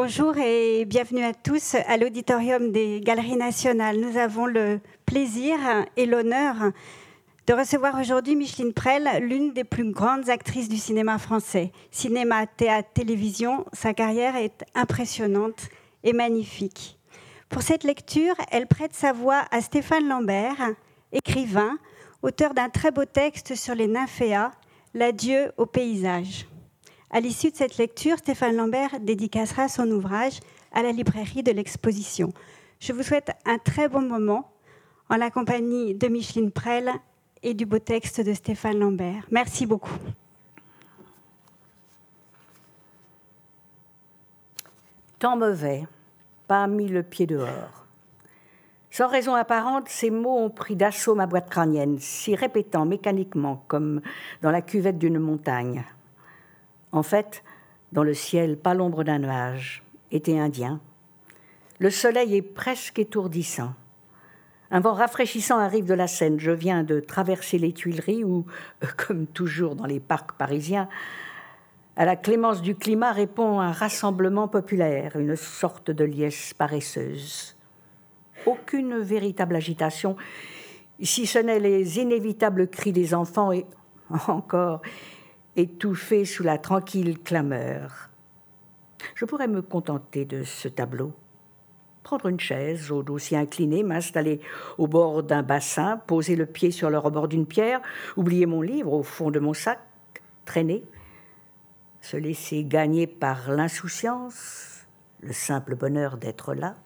Bonjour et bienvenue à tous à l'auditorium des Galeries nationales. Nous avons le plaisir et l'honneur de recevoir aujourd'hui Micheline Prel, l'une des plus grandes actrices du cinéma français. Cinéma, théâtre, télévision, sa carrière est impressionnante et magnifique. Pour cette lecture, elle prête sa voix à Stéphane Lambert, écrivain, auteur d'un très beau texte sur les nymphéas, L'adieu au paysage. À l'issue de cette lecture, Stéphane Lambert dédicacera son ouvrage à la librairie de l'exposition. Je vous souhaite un très bon moment en la compagnie de Micheline Prel et du beau texte de Stéphane Lambert. Merci beaucoup. Temps mauvais, pas mis le pied dehors. Sans raison apparente, ces mots ont pris d'assaut ma boîte crânienne, s'y répétant mécaniquement comme dans la cuvette d'une montagne. En fait, dans le ciel, pas l'ombre d'un nuage, été indien. Le soleil est presque étourdissant. Un vent rafraîchissant arrive de la Seine. Je viens de traverser les Tuileries où, comme toujours dans les parcs parisiens, à la clémence du climat répond un rassemblement populaire, une sorte de liesse paresseuse. Aucune véritable agitation, si ce n'est les inévitables cris des enfants et encore étouffés sous la tranquille clameur. Je pourrais me contenter de ce tableau prendre une chaise au dossier incliné, m'installer au bord d'un bassin, poser le pied sur le rebord d'une pierre, oublier mon livre au fond de mon sac, traîner, se laisser gagner par l'insouciance, le simple bonheur d'être là,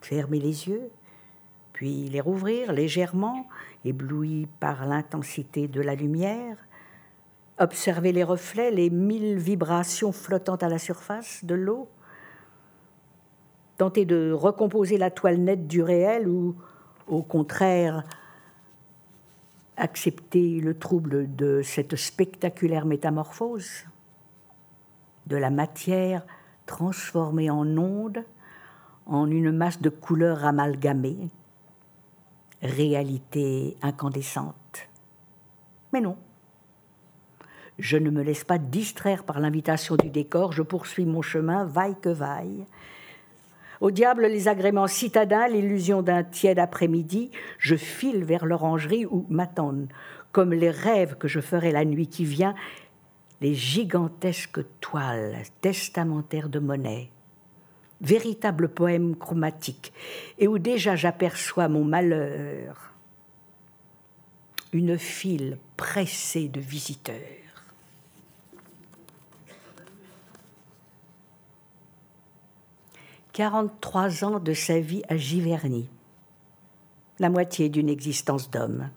fermer les yeux, puis les rouvrir légèrement, ébloui par l'intensité de la lumière, observer les reflets, les mille vibrations flottant à la surface de l'eau, tenter de recomposer la toile nette du réel ou, au contraire, accepter le trouble de cette spectaculaire métamorphose, de la matière transformée en onde, en une masse de couleurs amalgamées, réalité incandescente. Mais non. Je ne me laisse pas distraire par l'invitation du décor, je poursuis mon chemin, vaille que vaille, au diable les agréments citadins, l'illusion d'un tiède après-midi, je file vers l'orangerie où m'attendent, comme les rêves que je ferai la nuit qui vient, les gigantesques toiles testamentaires de Monet, véritables poèmes chromatiques, et où déjà j'aperçois mon malheur, une file pressée de visiteurs. 43 ans de sa vie à Giverny, la moitié d'une existence d'homme.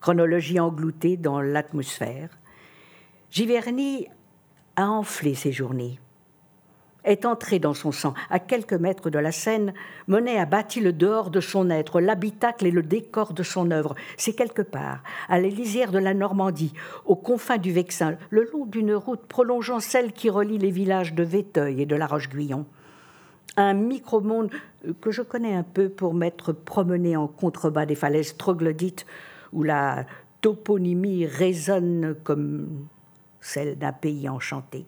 Chronologie engloutée dans l'atmosphère. Giverny a enflé ses journées, est entré dans son sang. À quelques mètres de la Seine, Monet a bâti le dehors de son être, l'habitacle et le décor de son œuvre. C'est quelque part, à la de la Normandie, aux confins du Vexin, le long d'une route prolongeant celle qui relie les villages de Véteuil et de La Roche-Guyon un micro-monde que je connais un peu pour m'être promené en contrebas des falaises troglodytes où la toponymie résonne comme celle d'un pays enchanté.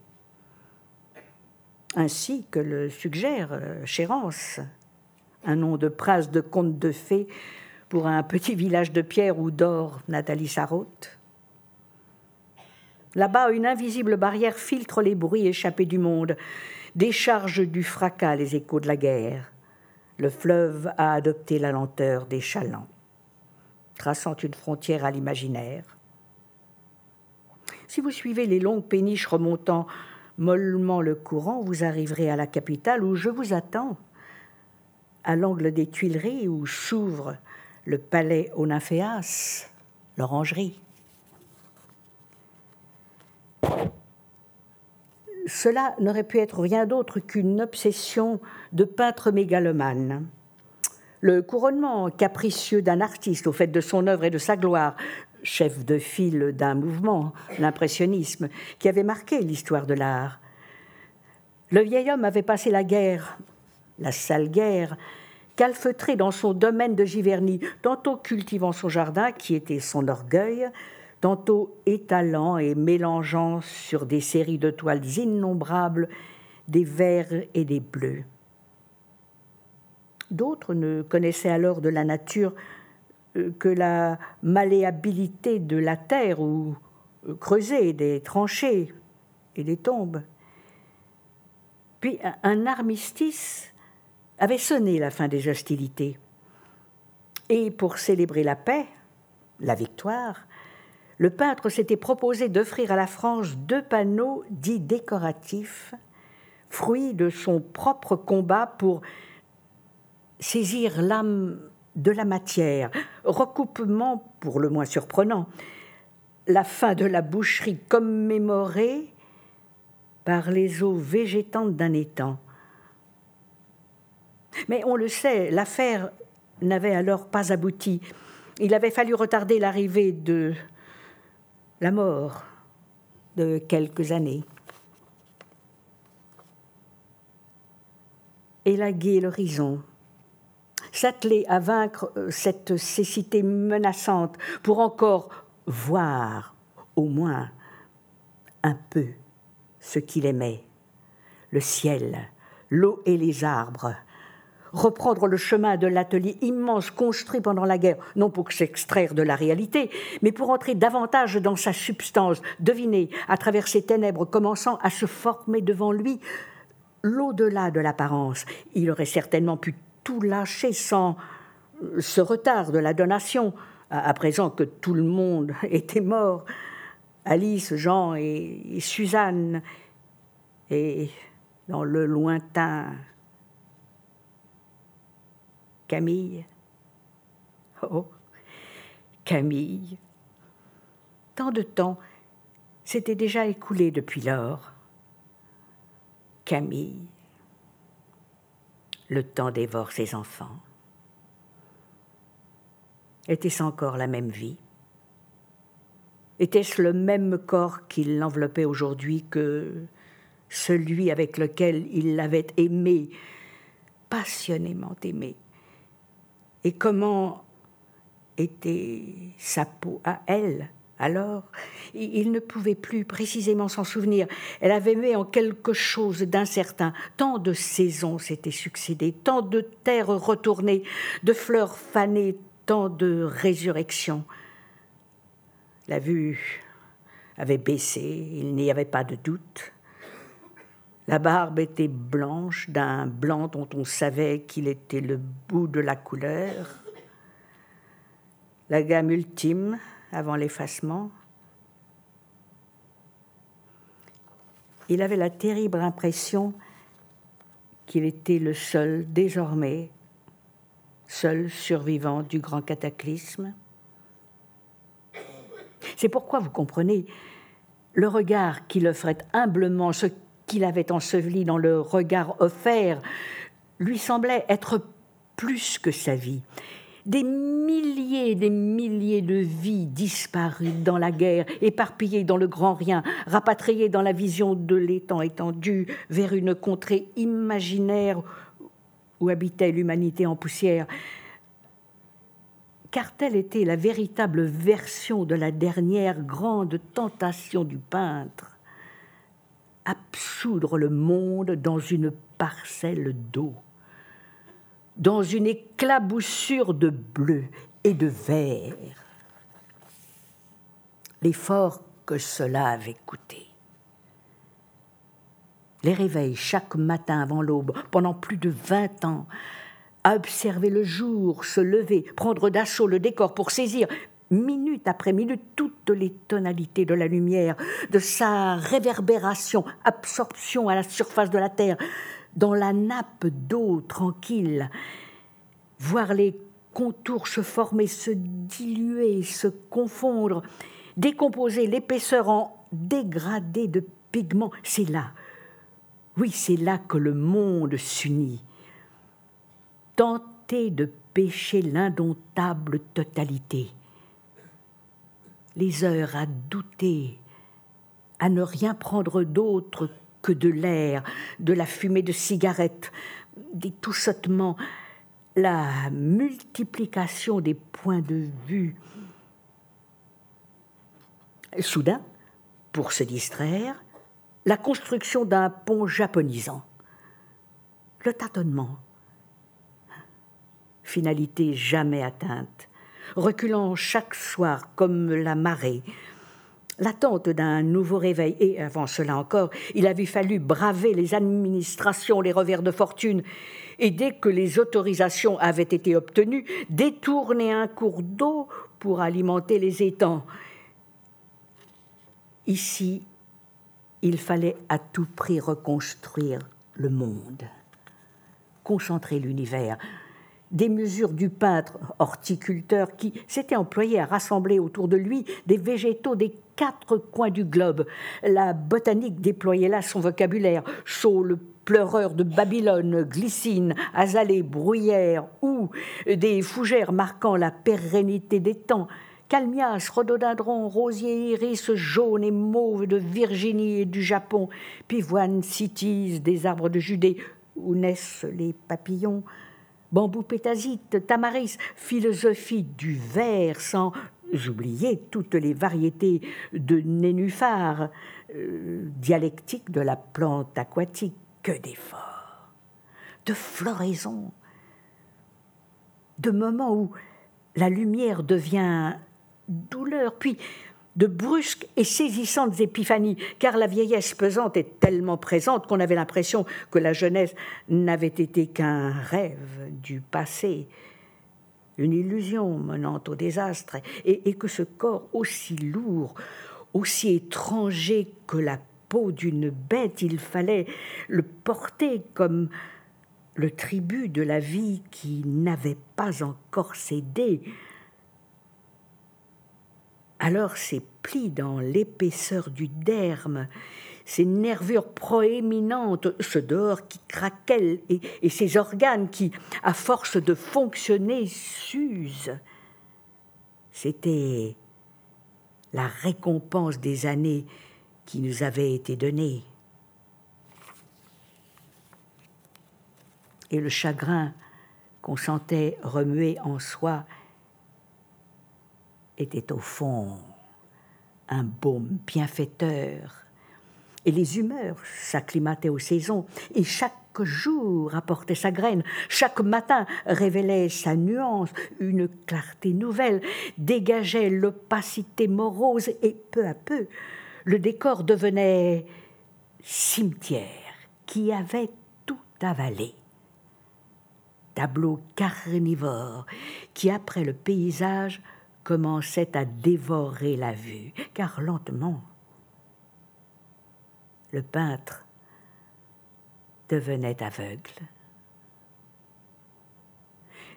Ainsi que le suggère euh, Chérance, un nom de prince de conte de fées pour un petit village de pierre où dort Nathalie Sarraute. Là-bas, une invisible barrière filtre les bruits échappés du monde décharge du fracas les échos de la guerre. Le fleuve a adopté la lenteur des chalands, traçant une frontière à l'imaginaire. Si vous suivez les longues péniches remontant mollement le courant, vous arriverez à la capitale où je vous attends, à l'angle des Tuileries où s'ouvre le palais nymphéas, l'orangerie. Cela n'aurait pu être rien d'autre qu'une obsession de peintre mégalomane. Le couronnement capricieux d'un artiste au fait de son œuvre et de sa gloire, chef de file d'un mouvement, l'impressionnisme, qui avait marqué l'histoire de l'art. Le vieil homme avait passé la guerre, la sale guerre, calfeutré dans son domaine de Giverny, tantôt cultivant son jardin, qui était son orgueil, tantôt étalant et mélangeant sur des séries de toiles innombrables des verts et des bleus. D'autres ne connaissaient alors de la nature euh, que la malléabilité de la terre ou euh, creuser des tranchées et des tombes. Puis un armistice avait sonné la fin des hostilités. Et pour célébrer la paix, la victoire, le peintre s'était proposé d'offrir à la France deux panneaux dits décoratifs, fruits de son propre combat pour saisir l'âme de la matière, recoupement pour le moins surprenant, la fin de la boucherie commémorée par les eaux végétantes d'un étang. Mais on le sait, l'affaire n'avait alors pas abouti. Il avait fallu retarder l'arrivée de la mort de quelques années. Élaguer l'horizon, s'atteler à vaincre euh, cette cécité menaçante pour encore voir, au moins, un peu ce qu'il aimait, le ciel, l'eau et les arbres, reprendre le chemin de l'atelier immense construit pendant la guerre, non pour s'extraire de la réalité, mais pour entrer davantage dans sa substance, deviner, à travers ces ténèbres commençant à se former devant lui, l'au-delà de l'apparence. Il aurait certainement pu tout lâcher sans ce retard de la donation, à présent que tout le monde était mort. Alice, Jean et Suzanne, et dans le lointain Camille. Oh, Camille. Tant de temps s'était déjà écoulé depuis lors. Camille. Le temps dévore ses enfants. Était-ce encore la même vie? Était-ce le même corps qui l'enveloppait aujourd'hui que celui avec lequel il l'avait aimé, passionnément aimé? Et comment était sa peau à elle alors? Il ne pouvait plus précisément s'en souvenir. Elle avait mis en quelque chose d'incertain. Tant de saisons s'étaient succédées, tant de terres retournées, de fleurs fanées, tant de résurrections. La vue avait baissé, il n'y avait pas de doute. La barbe était blanche, d'un blanc dont on savait qu'il était le bout de la couleur. La gamme ultime avant l'effacement. Il avait la terrible impression qu'il était le seul désormais, seul survivant du grand cataclysme. C'est pourquoi, vous comprenez, le regard qu'il offrait humblement, ce qu'il avait enseveli dans le regard offert, lui semblait être plus que sa vie. Des milliers et des milliers de vies disparues dans la guerre, éparpillées dans le grand rien, rapatriées dans la vision de l'étang étendu vers une contrée imaginaire où habitait l'humanité en poussière. Car telle était la véritable version de la dernière grande tentation du peintre absoudre le monde dans une parcelle d'eau, dans une éclaboussure de bleu et de vert. L'effort que cela avait coûté. Les réveils chaque matin avant l'aube, pendant plus de vingt ans, à observer le jour se lever, prendre d'assaut le décor pour saisir minute après minute, toutes les tonalités de la lumière, de sa réverbération, absorption à la surface de la terre, dans la nappe d'eau tranquille, voir les contours se former, se diluer, se confondre, décomposer l'épaisseur en dégradés de pigments, c'est là, oui, c'est là que le monde s'unit. Tenter de pécher l'indomptable totalité les heures à douter, à ne rien prendre d'autre que de l'air, de la fumée de cigarettes, des toussotements, la multiplication des points de vue. Soudain, pour se distraire, la construction d'un pont japonisant. Le tâtonnement, finalité jamais atteinte, reculant chaque soir comme la marée, l'attente d'un nouveau réveil. Et avant cela encore, il avait fallu braver les administrations, les revers de fortune, et dès que les autorisations avaient été obtenues, détourner un cours d'eau pour alimenter les étangs. Ici, il fallait à tout prix reconstruire le monde, concentrer l'univers, des mesures du peintre horticulteur qui s'était employé à rassembler autour de lui des végétaux des quatre coins du globe. La botanique déployait là son vocabulaire, saule, pleureur de Babylone, glycine, azalée, bruyère, ou des fougères marquant la pérennité des temps, calmias, rhododendron, rosier, iris jaune et mauve de Virginie et du Japon, pivoine, citis, des arbres de Judée, où naissent les papillons, bambou pétasite, tamaris, philosophie du verre, sans oublier toutes les variétés de nénuphars, euh, dialectique de la plante aquatique, que d'efforts, de floraison, de moments où la lumière devient douleur, puis de brusques et saisissantes épiphanies, car la vieillesse pesante est tellement présente qu'on avait l'impression que la jeunesse n'avait été qu'un rêve du passé, une illusion menant au désastre, et, et, que ce corps aussi lourd, aussi étranger que la peau d'une bête, il fallait le porter comme le tribut de la vie qui n'avait pas encore cédé alors ses plis dans l'épaisseur du derme, ses nervures proéminentes, ce dehors qui craquelle et, et ses organes qui, à force de fonctionner, s'usent. C'était la récompense des années qui nous avaient été données. Et le chagrin qu'on sentait remuer en soi était au fond un baume bienfaiteur. Et les humeurs s'acclimataient aux saisons, et chaque jour apportait sa graine, chaque matin révélait sa nuance, une clarté nouvelle, dégageait l'opacité morose, et peu à peu, le décor devenait cimetière qui avait tout avalé. Tableau carnivore qui, après le paysage, commençait à dévorer la vue, car lentement, le peintre devenait aveugle.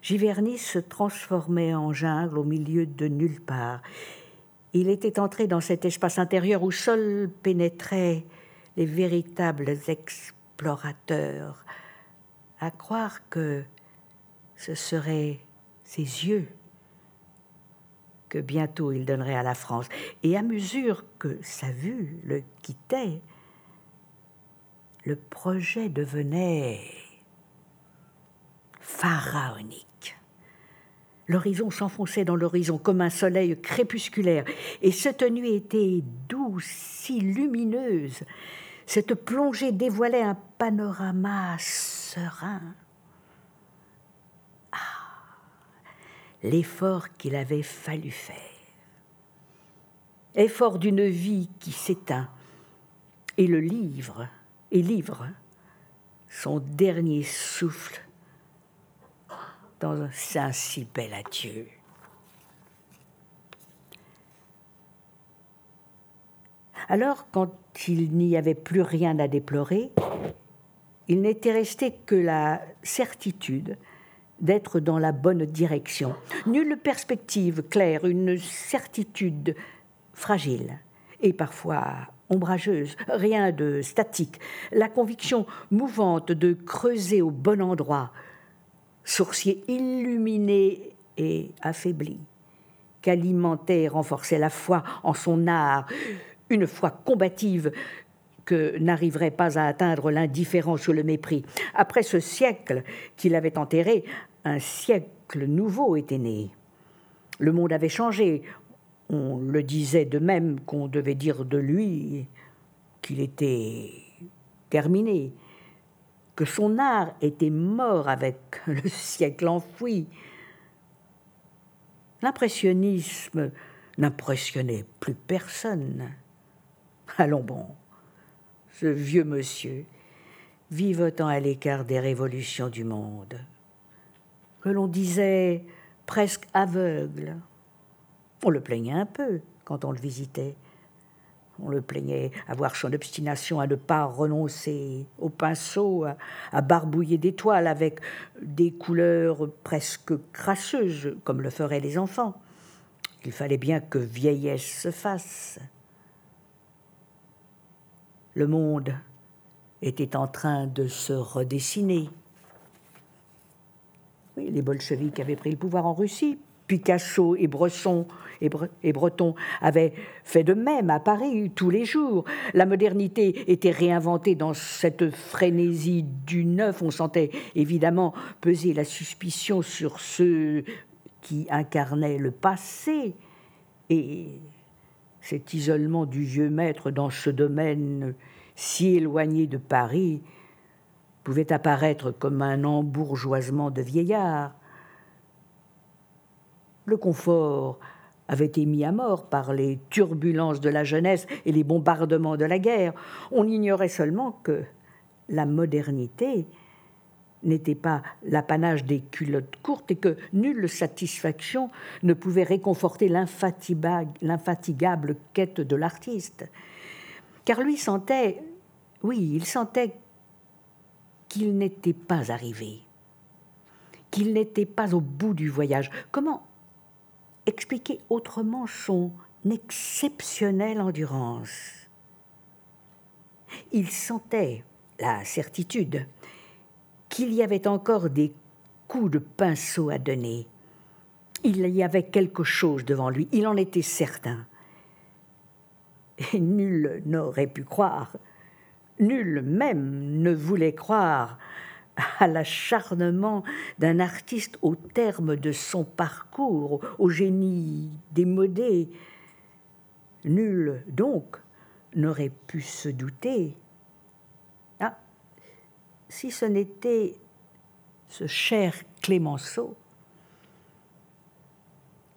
Giverny se transformait en jungle au milieu de nulle part. Il était entré dans cet espace intérieur où seuls pénétraient les véritables explorateurs, à croire que ce seraient ses yeux que bientôt il donnerait à la France. Et à mesure que sa vue le quittait, le projet devenait pharaonique. L'horizon s'enfonçait dans l'horizon comme un soleil crépusculaire, et cette nuit était douce, si lumineuse. Cette plongée dévoilait un panorama serein. L'effort qu'il avait fallu faire. Effort d'une vie qui s'éteint, et le livre, et livre, son dernier souffle dans un si bel adieu. Alors, quand il n'y avait plus rien à déplorer, il n'était resté que la certitude d'être dans la bonne direction. Nulle perspective claire, une certitude fragile et parfois ombrageuse, rien de statique, la conviction mouvante de creuser au bon endroit, sourcier illuminé et affaibli, qu'alimentait et renforçait la foi en son art, une foi combative que n'arriverait pas à atteindre l'indifférence ou le mépris. Après ce siècle qu'il avait enterré, un siècle nouveau était né. Le monde avait changé. On le disait de même qu'on devait dire de lui qu'il était terminé, que son art était mort avec le siècle enfoui. L'impressionnisme n'impressionnait plus personne. Allons bon, ce vieux monsieur, vivotant à l'écart des révolutions du monde, l'on disait presque aveugle. On le plaignait un peu quand on le visitait. On le plaignait avoir son obstination à ne pas renoncer au pinceau, à, barbouiller des toiles avec des couleurs presque crasseuses, comme le feraient les enfants. Il fallait bien que vieillesse se fasse. Le monde était en train de se redessiner. Les bolcheviks avaient pris le pouvoir en Russie. Picasso et Bresson et, Breton avaient fait de même à Paris tous les jours. La modernité était réinventée dans cette frénésie du neuf. On sentait évidemment peser la suspicion sur ceux qui incarnaient le passé. Et cet isolement du vieux maître dans ce domaine si éloigné de Paris pouvait apparaître comme un embourgeoisement de vieillard. Le confort avait été mis à mort par les turbulences de la jeunesse et les bombardements de la guerre. On ignorait seulement que la modernité n'était pas l'apanage des culottes courtes et que nulle satisfaction ne pouvait réconforter l'infatigable quête de l'artiste. Car lui sentait, oui, il sentait qu'il n'était pas arrivé, qu'il n'était pas au bout du voyage. Comment expliquer autrement son exceptionnelle endurance? Il sentait la certitude qu'il y avait encore des coups de pinceau à donner. Il y avait quelque chose devant lui, il en était certain. Et nul n'aurait pu croire, nul même ne voulait croire à l'acharnement d'un artiste au terme de son parcours, au génie démodé. Nul, donc, n'aurait pu se douter si ce n'était ce cher Clémenceau,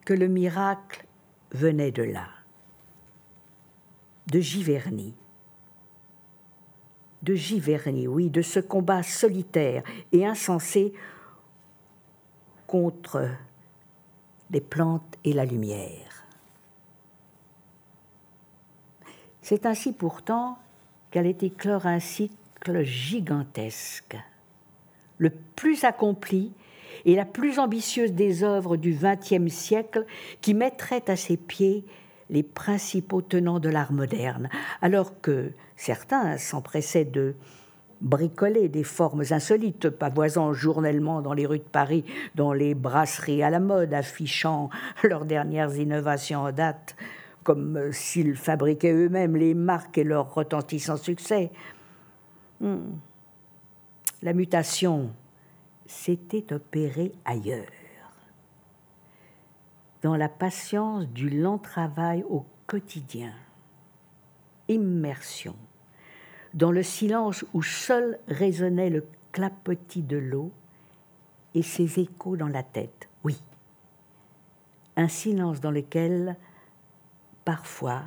que le miracle venait de là, de Giverny. De Giverny, oui, de ce combat solitaire et insensé contre les plantes et la lumière. C'est ainsi pourtant qu'elle est éclore ainsi gigantesque, le plus accompli et la plus ambitieuse des œuvres du XXe siècle qui mettrait à ses pieds les principaux tenants de l'art moderne, alors que certains s'empressaient de bricoler des formes insolites, pavoisant journellement dans les rues de Paris, dans les brasseries à la mode, affichant leurs dernières innovations en date, comme s'ils fabriquaient eux-mêmes les marques et leurs retentissants succès. Hmm. La mutation s'était opérée ailleurs, dans la patience du lent travail au quotidien, immersion, dans le silence où seul résonnait le clapotis de l'eau et ses échos dans la tête, oui, un silence dans lequel, parfois,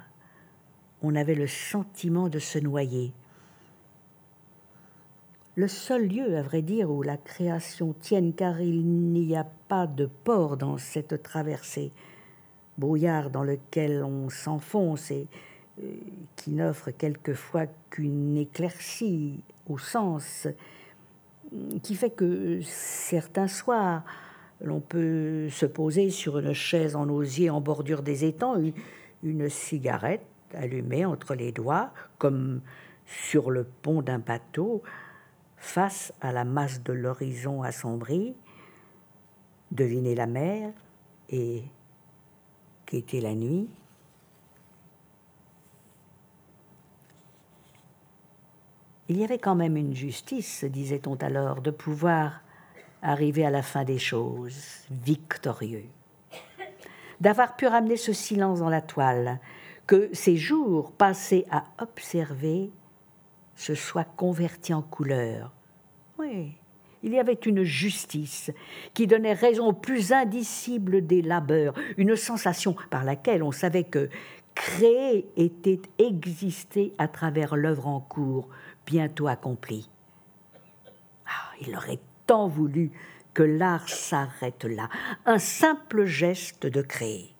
on avait le sentiment de se noyer, le seul lieu, à vrai dire, où la création tienne, car il n'y a pas de port dans cette traversée, brouillard dans lequel on s'enfonce et euh, qui n'offre quelquefois qu'une éclaircie au sens, qui fait que certains soirs, l'on peut se poser sur une chaise en osier en bordure des étangs, une cigarette allumée entre les doigts, comme sur le pont d'un bateau, face à la masse de l'horizon assombri, deviner la mer et qu'était la nuit. Il y avait quand même une justice, disait-on alors, de pouvoir arriver à la fin des choses, victorieux, d'avoir pu ramener ce silence dans la toile, que ces jours passés à observer se soient convertis en couleurs. Oui, il y avait une justice qui donnait raison au plus indicible des labeurs, une sensation par laquelle on savait que créer était exister à travers l'œuvre en cours, bientôt accomplie. Ah, il aurait tant voulu que l'art s'arrête là, un simple geste de créer.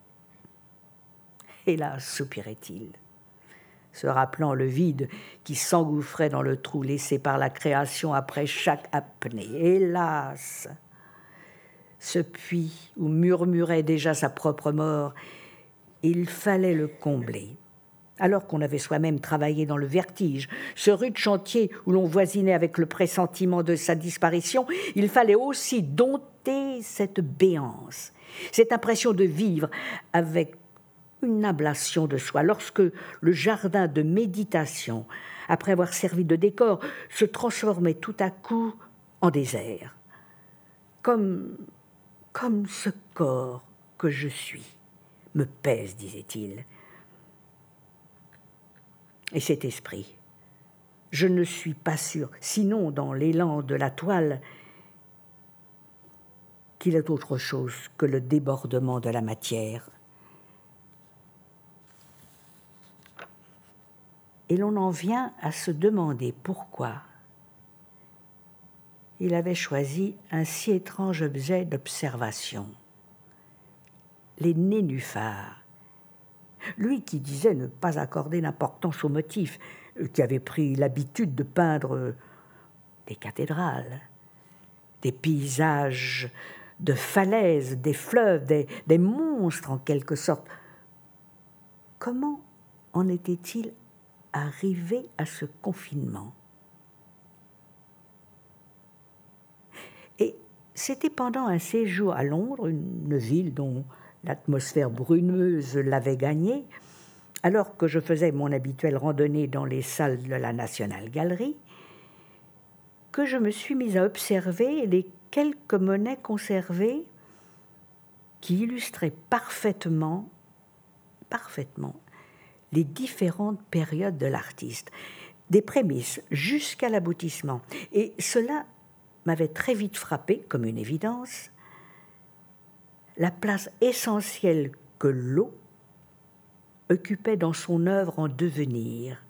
Hélas, soupirait-il, se rappelant le vide qui s'engouffrait dans le trou laissé par la création après chaque apnée. Hélas Ce puits où murmurait déjà sa propre mort, il fallait le combler. Alors qu'on avait soi-même travaillé dans le vertige, ce rude chantier où l'on voisinait avec le pressentiment de sa disparition, il fallait aussi dompter cette béance, cette impression de vivre avec une ablation de soi, lorsque le jardin de méditation, après avoir servi de décor, se transformait tout à coup en désert, comme, comme ce corps que je suis me pèse, disait-il. Et cet esprit, je ne suis pas sûr, sinon dans l'élan de la toile, qu'il est autre chose que le débordement de la matière. Et l'on en vient à se demander pourquoi il avait choisi un si étrange objet d'observation, les nénuphars. Lui qui disait ne pas accorder d'importance aux motifs, euh, qui avait pris l'habitude de peindre euh, des cathédrales, des paysages de falaises, des fleuves, des, des monstres en quelque sorte. Comment en était-il arrivé à ce confinement. Et c'était pendant un séjour à Londres, une ville dont l'atmosphère brumeuse l'avait gagné, alors que je faisais mon habituelle randonnée dans les salles de la National Gallery, que je me suis mise à observer les quelques monnaies conservées qui illustraient parfaitement, parfaitement les différentes périodes de l'artiste, des prémices jusqu'à l'aboutissement. Et cela m'avait très vite frappé comme une évidence, la place essentielle que l'eau occupait dans son œuvre en devenir,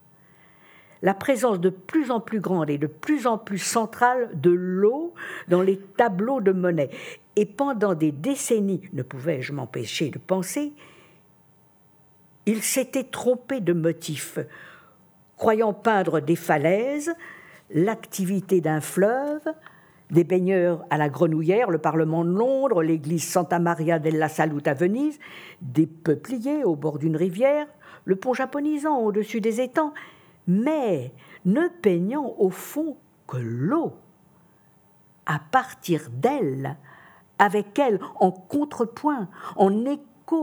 la présence de plus en plus grande et de plus en plus centrale de l'eau dans les tableaux de Monet. Et pendant des décennies, ne pouvais-je m'empêcher de penser, il s'était trompé de motif, croyant peindre des falaises, l'activité d'un fleuve, des baigneurs à la Grenouillère, le Parlement de Londres, l'église Santa Maria della Salute à Venise, des peupliers au bord d'une rivière, le pont japonisant au-dessus des étangs, mais ne peignant au fond que l'eau. À partir d'elle, avec elle en contrepoint, en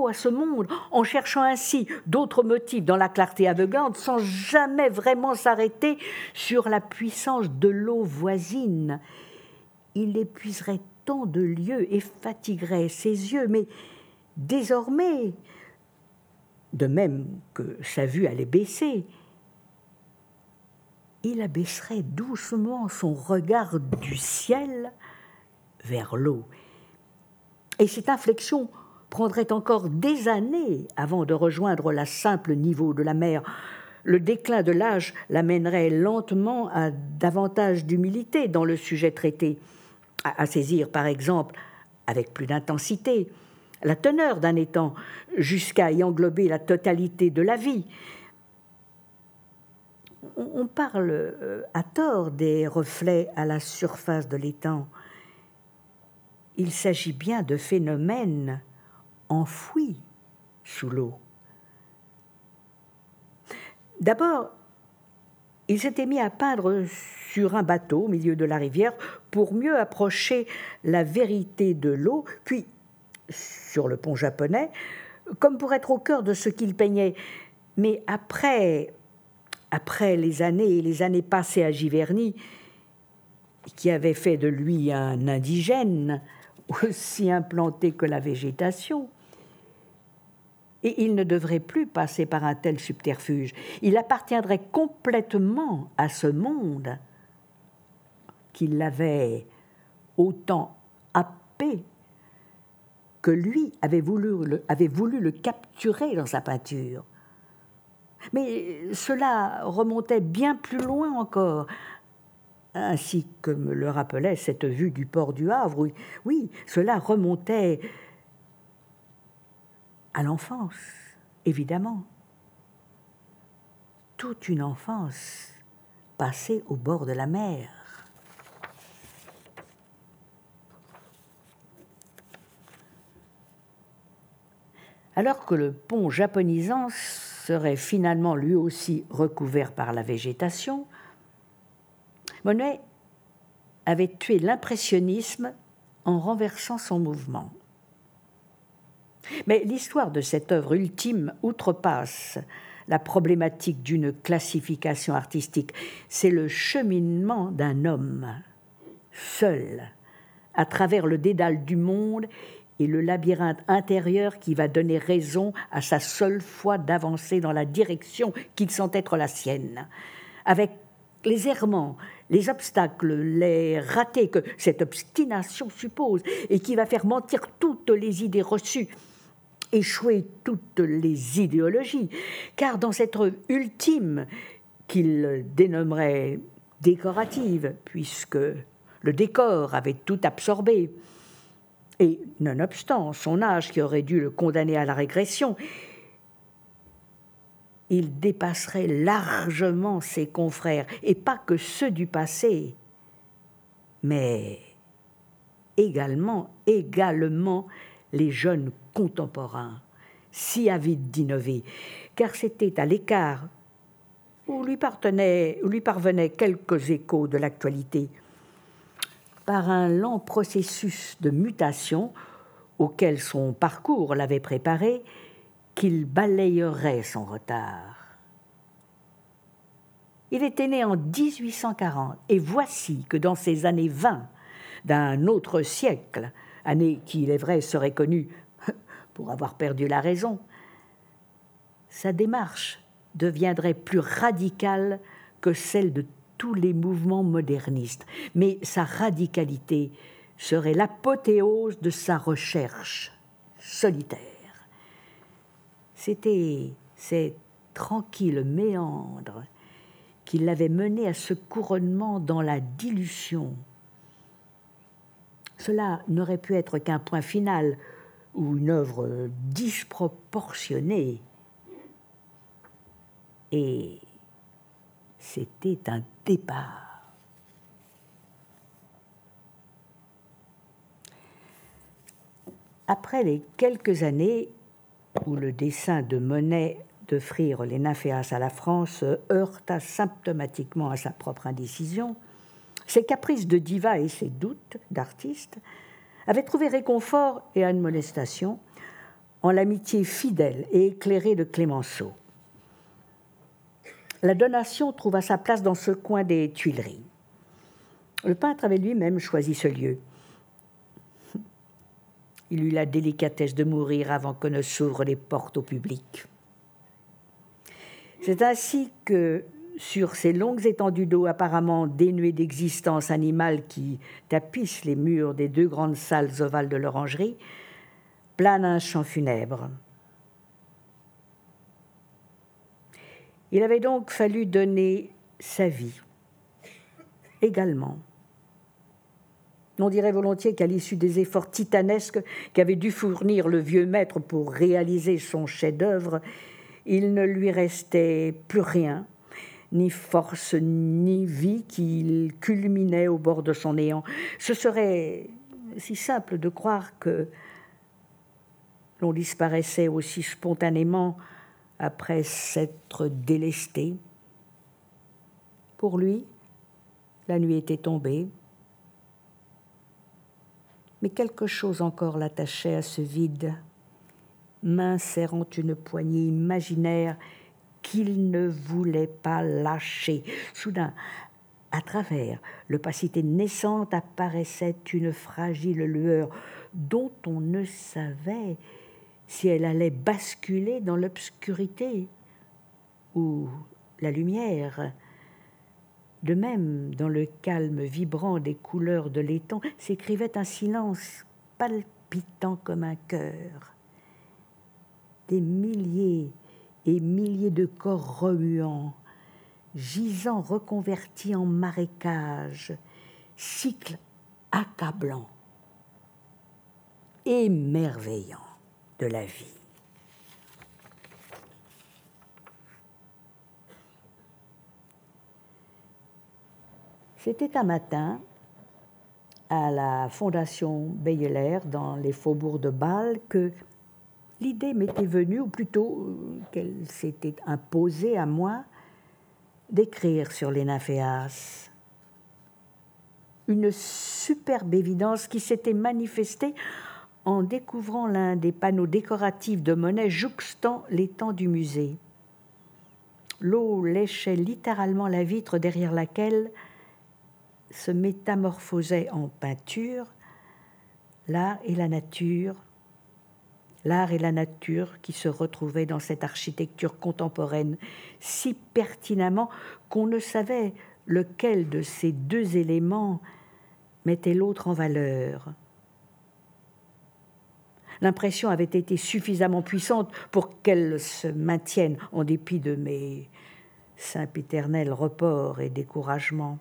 à ce monde, en cherchant ainsi d'autres motifs dans la clarté aveuglante, sans jamais vraiment s'arrêter sur la puissance de l'eau voisine. Il épuiserait tant de lieux et fatiguerait ses yeux, mais désormais, de même que sa vue allait baisser, il abaisserait doucement son regard du ciel vers l'eau. Et cette inflexion prendrait encore des années avant de rejoindre la simple niveau de la mer. Le déclin de l'âge l'amènerait lentement à davantage d'humilité dans le sujet traité, à, saisir par exemple avec plus d'intensité la teneur d'un étang jusqu'à y englober la totalité de la vie. On parle euh, à tort des reflets à la surface de l'étang. Il s'agit bien de phénomènes enfoui sous l'eau. D'abord, il s'était mis à peindre sur un bateau au milieu de la rivière pour mieux approcher la vérité de l'eau, puis sur le pont japonais, comme pour être au cœur de ce qu'il peignait. Mais après, après les années et les années passées à Giverny, qui avaient fait de lui un indigène, aussi implanté que la végétation, et il ne devrait plus passer par un tel subterfuge. Il appartiendrait complètement à ce monde qu'il l'avait autant happé que lui avait voulu, le, avait voulu le capturer dans sa peinture. Mais cela remontait bien plus loin encore, ainsi que me le rappelait cette vue du port du Havre. Oui, cela remontait à l'enfance, évidemment. Toute une enfance passée au bord de la mer. Alors que le pont japonisant serait finalement lui aussi recouvert par la végétation, Monet avait tué l'impressionnisme en renversant son mouvement. Mais l'histoire de cette œuvre ultime outrepasse la problématique d'une classification artistique. C'est le cheminement d'un homme, seul, à travers le dédale du monde et le labyrinthe intérieur qui va donner raison à sa seule foi d'avancer dans la direction qu'il sent être la sienne. Avec les errements, les obstacles, les ratés que cette obstination suppose et qui va faire mentir toutes les idées reçues, échouer toutes les idéologies, car dans cette œuvre ultime qu'il dénommerait décorative, puisque le décor avait tout absorbé, et nonobstant son âge qui aurait dû le condamner à la régression, il dépasserait largement ses confrères, et pas que ceux du passé, mais également, également les jeunes contemporains, si avides d'innover, car c'était à l'écart où lui, où lui parvenaient quelques échos de l'actualité, par un lent processus de mutation auquel son parcours l'avait préparé, qu'il balayerait son retard. Il était né en 1840, et voici que dans ces années 20 d'un autre siècle, année qui, il est vrai, serait connue pour avoir perdu la raison, sa démarche deviendrait plus radicale que celle de tous les mouvements modernistes, mais sa radicalité serait l'apothéose de sa recherche solitaire. C'était ces tranquilles méandres qui l'avaient mené à ce couronnement dans la dilution. Cela n'aurait pu être qu'un point final ou une œuvre disproportionnée. Et c'était un départ. Après les quelques années où le dessin de Monet d'offrir les nymphéas à la France heurta symptomatiquement à sa propre indécision, ses caprices de diva et ses doutes d'artiste avaient trouvé réconfort et admonestation en l'amitié fidèle et éclairée de Clémenceau la donation trouva sa place dans ce coin des Tuileries. Le peintre avait lui-même choisi ce lieu. Il eut la délicatesse de mourir avant que ne s'ouvrent les portes au public. C'est ainsi que, sur ces longues étendues d'eau apparemment dénuées d'existence animale qui tapissent les murs des deux grandes salles ovales de l'orangerie, plane un chant funèbre. Il avait donc fallu donner sa vie également. On dirait volontiers qu'à l'issue des efforts titanesques qu'avait dû fournir le vieux maître pour réaliser son chef-d'œuvre, il ne lui restait plus rien, ni force ni vie, qu'il culminait au bord de son néant. Ce serait si simple de croire que l'on disparaissait aussi spontanément après s'être délesté. Pour lui, la nuit était tombée, mais quelque chose encore l'attachait à ce vide, main serrant une poignée imaginaire qu'il ne voulait pas lâcher. Soudain, à travers l'opacité naissante apparaissait une fragile lueur dont on ne savait si elle allait basculer dans l'obscurité ou la lumière. De même, dans le calme vibrant des couleurs de l'étang, s'écrivait un silence palpitant comme un cœur. Des milliers et milliers de corps remuants, gisant reconvertis en marécages, cycle accablant, émerveillant de la vie. C'était un matin à la Fondation Beyeler dans les faubourgs de Bâle que l'idée m'était venue, ou plutôt euh, qu'elle s'était imposée à moi, d'écrire sur les nymphéas. Une superbe évidence qui s'était manifestée en découvrant l'un des panneaux décoratifs de Monet jouxtant l'étang du musée. L'eau léchait littéralement la vitre derrière laquelle se métamorphosait en peinture l'art et la nature, l'art et la nature qui se retrouvaient dans cette architecture contemporaine si pertinemment qu'on ne savait lequel de ces deux éléments mettait l'autre en valeur. L'impression avait été suffisamment puissante pour qu'elle se maintienne en dépit de mes sempiternels reports et découragements.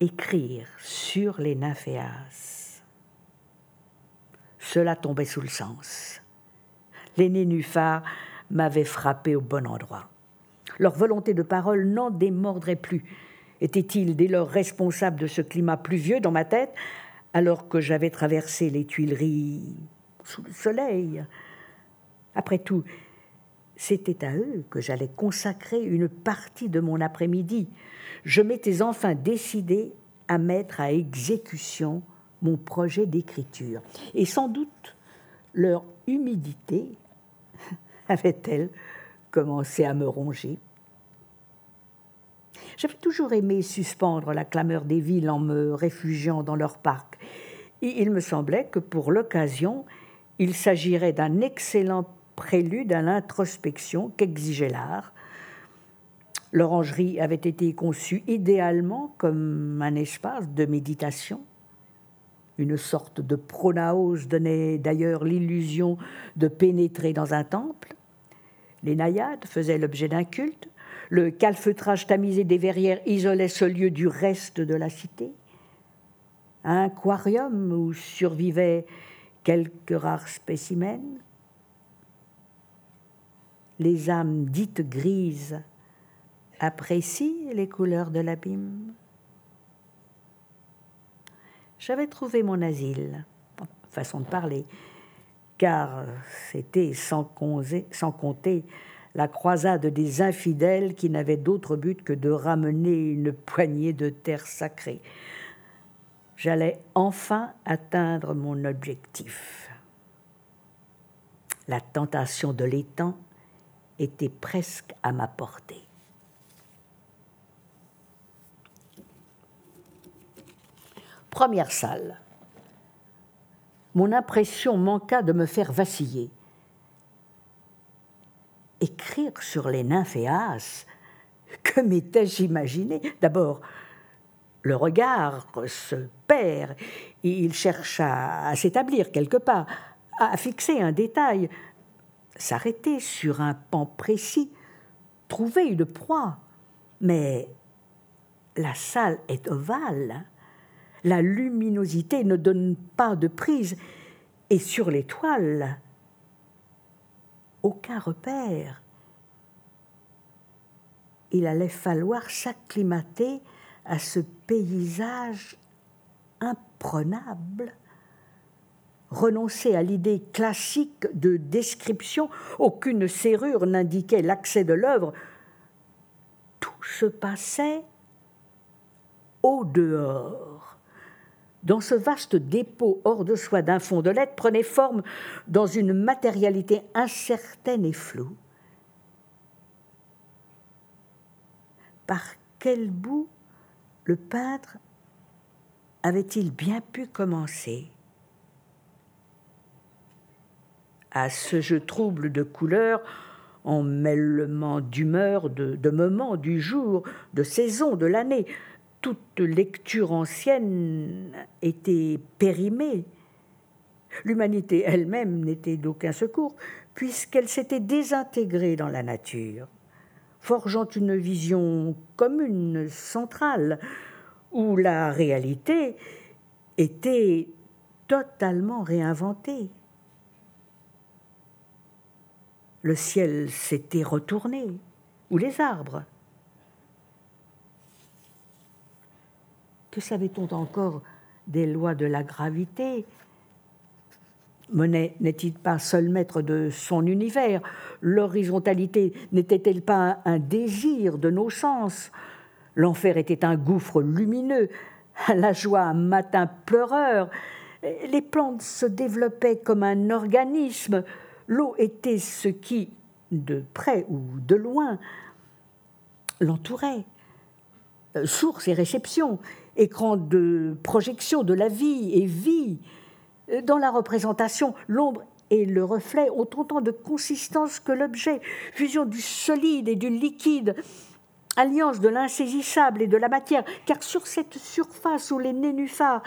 écrire sur les nymphéas. Cela tombait sous le sens. Les nénuphars m'avaient frappé au bon endroit. Leur volonté de parole n'en démordrait plus. Était-il dès lors responsable de ce climat pluvieux dans ma tête, alors que j'avais traversé les Tuileries sous le soleil? Après tout, c'était à eux que j'allais consacrer une partie de mon après-midi, je m'étais enfin décidé à mettre à exécution mon projet d'écriture. Et sans doute leur humidité avait-elle commencé à me ronger. J'avais toujours aimé suspendre la clameur des villes en me réfugiant dans leurs parcs. Et il me semblait que pour l'occasion, il s'agirait d'un excellent prélude à l'introspection qu'exigeait l'art, L'orangerie avait été conçue idéalement comme un espace de méditation. Une sorte de pronaos donnait d'ailleurs l'illusion de pénétrer dans un temple. Les naïades faisaient l'objet d'un culte. Le calfeutrage tamisé des verrières isolait ce lieu du reste de la cité. Un aquarium où survivaient quelques rares spécimens. Les âmes dites grises apprécie les couleurs de l'abîme. J'avais trouvé mon asile, façon de parler, car c'était sans, compter la croisade des infidèles qui n'avaient d'autre but que de ramener une poignée de terre sacrée. J'allais enfin atteindre mon objectif. La tentation de l'étang était presque à ma portée. Première salle. Mon impression manqua de me faire vaciller. Écrire sur les nymphéas, que m'étais-je imaginé? D'abord, le regard se perd, il cherche à, s'établir quelque part, à fixer un détail, s'arrêter sur un pan précis, trouver une proie. Mais la salle est ovale la luminosité ne donne pas de prise, et sur l'étoile, aucun repère. Il allait falloir s'acclimater à ce paysage imprenable, renoncer à l'idée classique de description, aucune serrure n'indiquait l'accès de l'œuvre, tout se passait au dehors dans ce vaste dépôt hors de soi d'un fond de lettres prenait forme dans une matérialité incertaine et floue. Par quel bout le peintre avait-il bien pu commencer à ce jeu trouble de couleurs, en mêlement d'humeur, de, de moments du jour, de saison, de l'année. Toute lecture ancienne était périmée. L'humanité elle-même n'était d'aucun secours, puisqu'elle s'était désintégrée dans la nature, forgeant une vision commune, centrale, où la réalité était totalement réinventée. Le ciel s'était retourné, ou les arbres. Savait-on encore des lois de la gravité? Monet n'est-il pas seul maître de son univers? L'horizontalité n'était-elle pas un désir de nos sens? L'enfer était un gouffre lumineux, la joie un matin pleureur. Les plantes se développaient comme un organisme. L'eau était ce qui, de près ou de loin, l'entourait. Source et réception, écran de projection de la vie et vie. Dans la représentation, l'ombre et le reflet ont autant de consistance que l'objet, fusion du solide et du liquide, alliance de l'insaisissable et de la matière, car sur cette surface où les nénuphars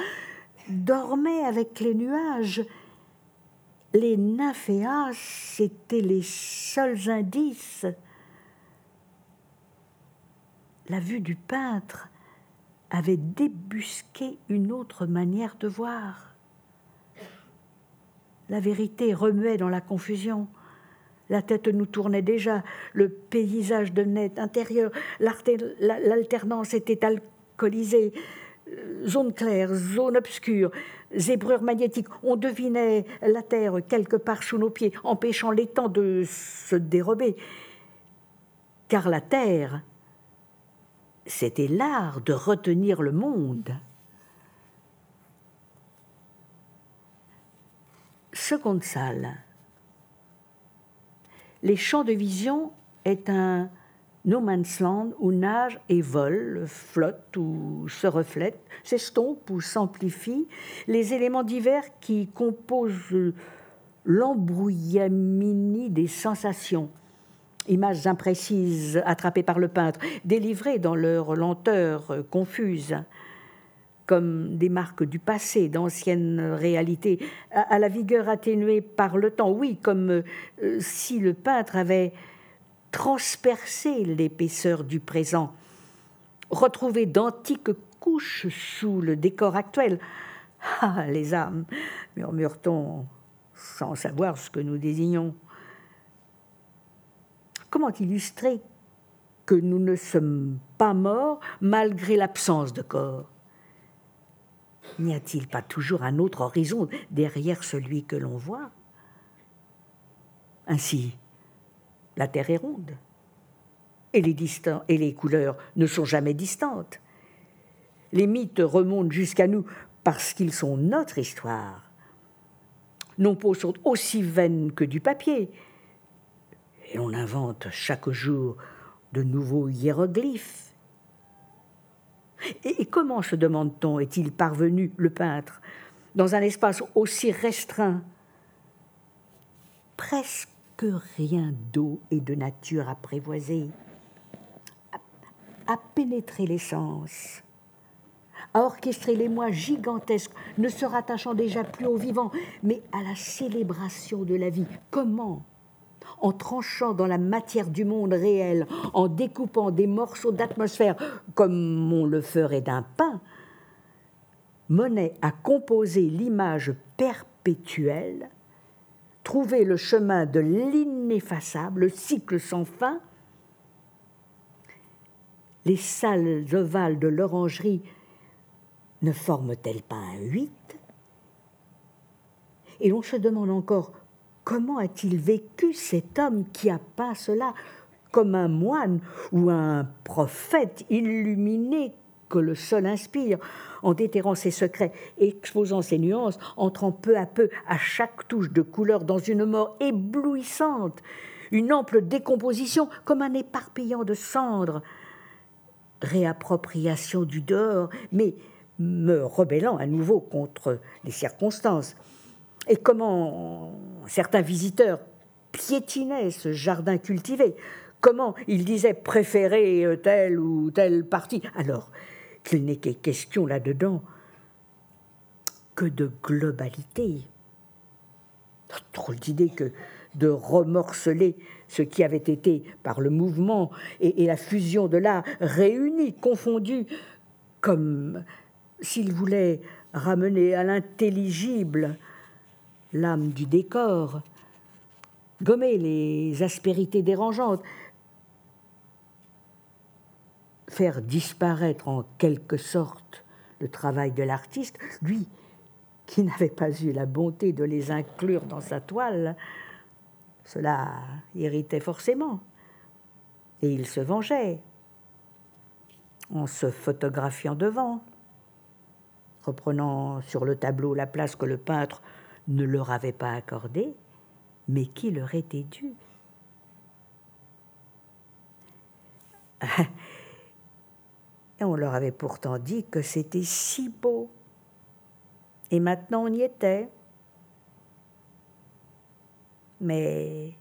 dormaient avec les nuages, les nymphéas étaient les seuls indices. La vue du peintre avait débusqué une autre manière de voir. La vérité remuait dans la confusion. La tête nous tournait déjà, le paysage devenait intérieur, l'alternance était alcoolisée, zone claire, zone obscure, zébrure magnétique. On devinait la terre quelque part sous nos pieds, empêchant l'étang de se dérober. Car la terre, c'était l'art de retenir le monde. Seconde salle les champs de vision est un no man's land où nage et vole, flotte ou se reflète, s'estompe ou s'amplifie les éléments divers qui composent l'embrouillamini des sensations, images imprécises attrapées par le peintre, délivrées dans leur lenteur confuse comme des marques du passé, d'anciennes réalités, à, la vigueur atténuée par le temps. Oui, comme euh, si le peintre avait transpercé l'épaisseur du présent, retrouvé d'antiques couches sous le décor actuel. Ah, les âmes, murmure-t-on sans savoir ce que nous désignons. Comment illustrer que nous ne sommes pas morts malgré l'absence de corps? N'y a-t-il pas toujours un autre horizon derrière celui que l'on voit? Ainsi, la Terre est ronde, et les, et les couleurs ne sont jamais distantes. Les mythes remontent jusqu'à nous parce qu'ils sont notre histoire. Nos peaux sont aussi vaines que du papier, et on invente chaque jour de nouveaux hiéroglyphes et, comment, se demande-t-on, est-il parvenu, le peintre, dans un espace aussi restreint? Presque rien d'eau et de nature à, à pénétrer l'essence, à orchestrer les mois gigantesques, ne se rattachant déjà plus au vivant, mais à la célébration de la vie. Comment en tranchant dans la matière du monde réel, en découpant des morceaux d'atmosphère comme on le ferait d'un pain, Monet a composé l'image perpétuelle, trouvé le chemin de l'ineffaçable, le cycle sans fin. Les salles ovales de l'orangerie ne forment-elles pas un huit? Et l'on se demande encore Comment a-t-il vécu cet homme qui a peint cela comme un moine ou un prophète illuminé que le sol inspire, en déterrant ses secrets, exposant ses nuances, entrant peu à peu à chaque touche de couleur dans une mort éblouissante, une ample décomposition comme un éparpillant de cendres, réappropriation du dehors, mais me rebellant à nouveau contre les circonstances et comment certains visiteurs piétinaient ce jardin cultivé, comment ils disaient préférer telle ou telle partie, alors qu'il n'est question là-dedans que de globalité. Trop d'idée que de remorceler ce qui avait été, par le mouvement et, la fusion de l'art, réuni, confondu, comme s'il voulait ramener à l'intelligible l'âme du décor, gommer les aspérités dérangeantes, faire disparaître en quelque sorte le travail de l'artiste, lui qui n'avait pas eu la bonté de les inclure dans sa toile, cela irritait forcément. Et il se vengeait en se photographiant devant, reprenant sur le tableau la place que le peintre ne leur avait pas accordée, mais qui leur était due. Et on leur avait pourtant dit que c'était si beau. Et maintenant on y était mais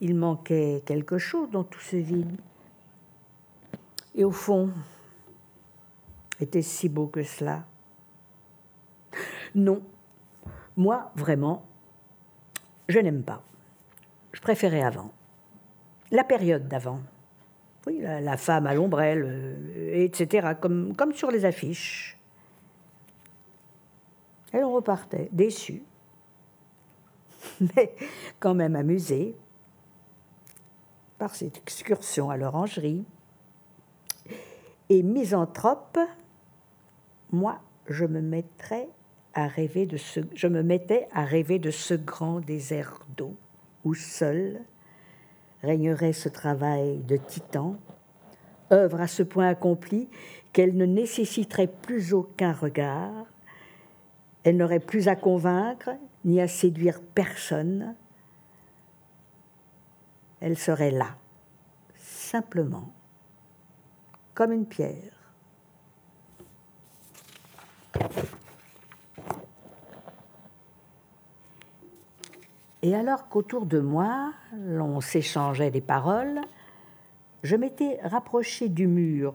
il manquait quelque chose dans tout ce vide. Et au fond, était si beau que cela Non, moi, vraiment, je n'aime pas. Je préférais avant. La période d'avant. Oui, la, femme à l'ombrelle, euh, etc., comme, sur les affiches. Elle repartait, déçue. mais quand même amusé par cette excursion à l'orangerie. Et misanthrope, moi, je me mettrais je me mettais à rêver de ce grand désert d'eau où seul régnerait ce travail de titan, œuvre à ce point accomplie qu'elle ne nécessiterait plus aucun regard, elle n'aurait plus à convaincre ni à séduire personne. Elle serait là, simplement, comme une pierre. Et alors qu'autour de moi, l'on s'échangeait des paroles, je m'étais rapproché du mur.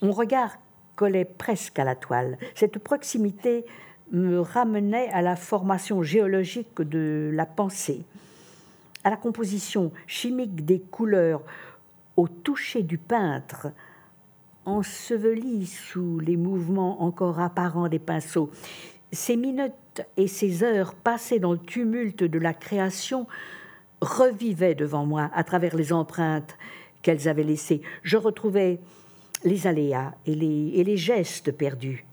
Mon regard collait presque à la toile. Cette proximité me ramenait à la formation géologique de la pensée, à la composition chimique des couleurs, au toucher du peintre, enseveli sous les mouvements encore apparents des pinceaux. Ces minutes et ces heures passées dans le tumulte de la création revivaient devant moi à travers les empreintes qu'elles avaient laissées. Je retrouvais les aléas et les, gestes perdus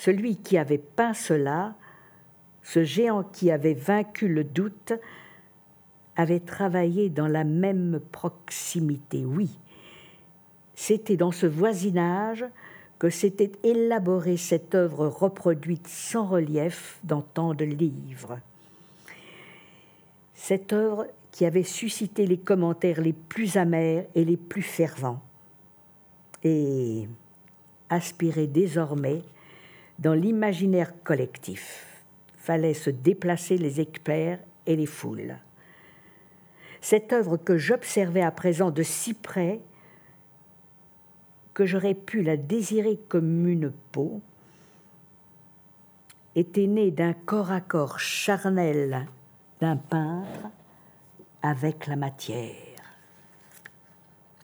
celui qui avait peint cela, ce géant qui avait vaincu le doute, avait travaillé dans la même proximité. Oui, c'était dans ce voisinage que s'était élaborée cette œuvre reproduite sans relief dans tant de livres. Cette œuvre qui avait suscité les commentaires les plus amers et les plus fervents, et aspirait désormais dans l'imaginaire collectif. Fallait se déplacer les experts et les foules. Cette œuvre que j'observais à présent de si près que j'aurais pu la désirer comme une peau, était née d'un corps à corps charnel d'un peintre avec la matière.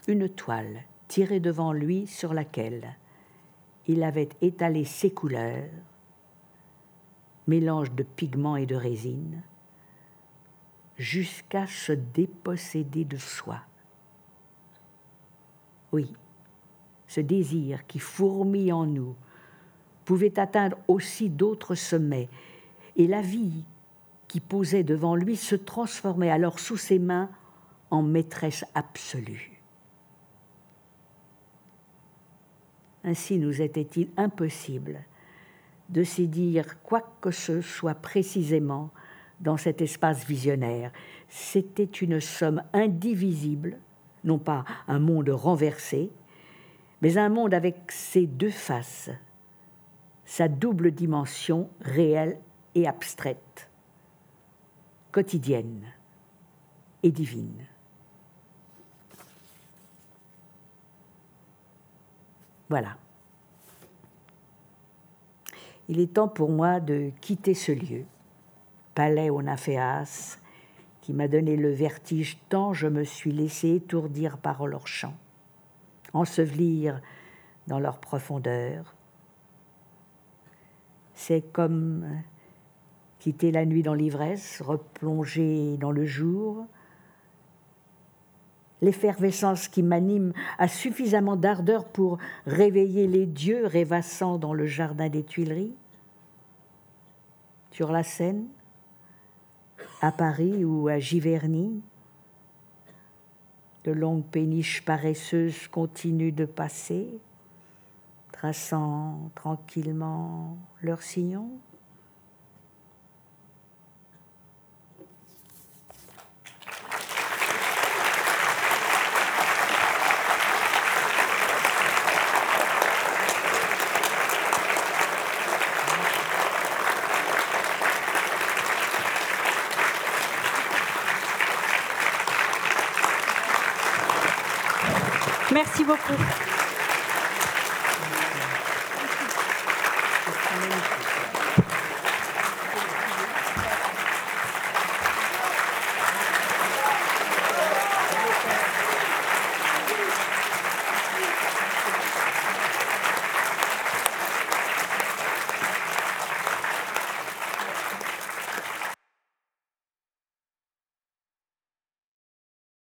Une toile tirée devant lui sur laquelle il avait étalé ses couleurs, mélange de pigments et de résine, jusqu'à se déposséder de soi. Oui, ce désir qui fourmille en nous pouvait atteindre aussi d'autres sommets, et la vie qui posait devant lui se transformait alors sous ses mains en maîtresse absolue. Ainsi nous était-il impossible de s'y dire quoi que ce soit précisément dans cet espace visionnaire. C'était une somme indivisible, non pas un monde renversé, mais un monde avec ses deux faces, sa double dimension réelle et abstraite, quotidienne et divine. Voilà. Il est temps pour moi de quitter ce lieu, palais Onaphéas, qui m'a donné le vertige tant je me suis laissé étourdir par leurs chants, ensevelir dans leur profondeur. C'est comme quitter la nuit dans l'ivresse, replonger dans le jour. L'effervescence qui m'anime a suffisamment d'ardeur pour réveiller les dieux rêvassant dans le jardin des Tuileries. Sur la Seine, à Paris ou à Giverny. De longues péniches paresseuses continuent de passer, traçant tranquillement leurs sillons. Merci beaucoup.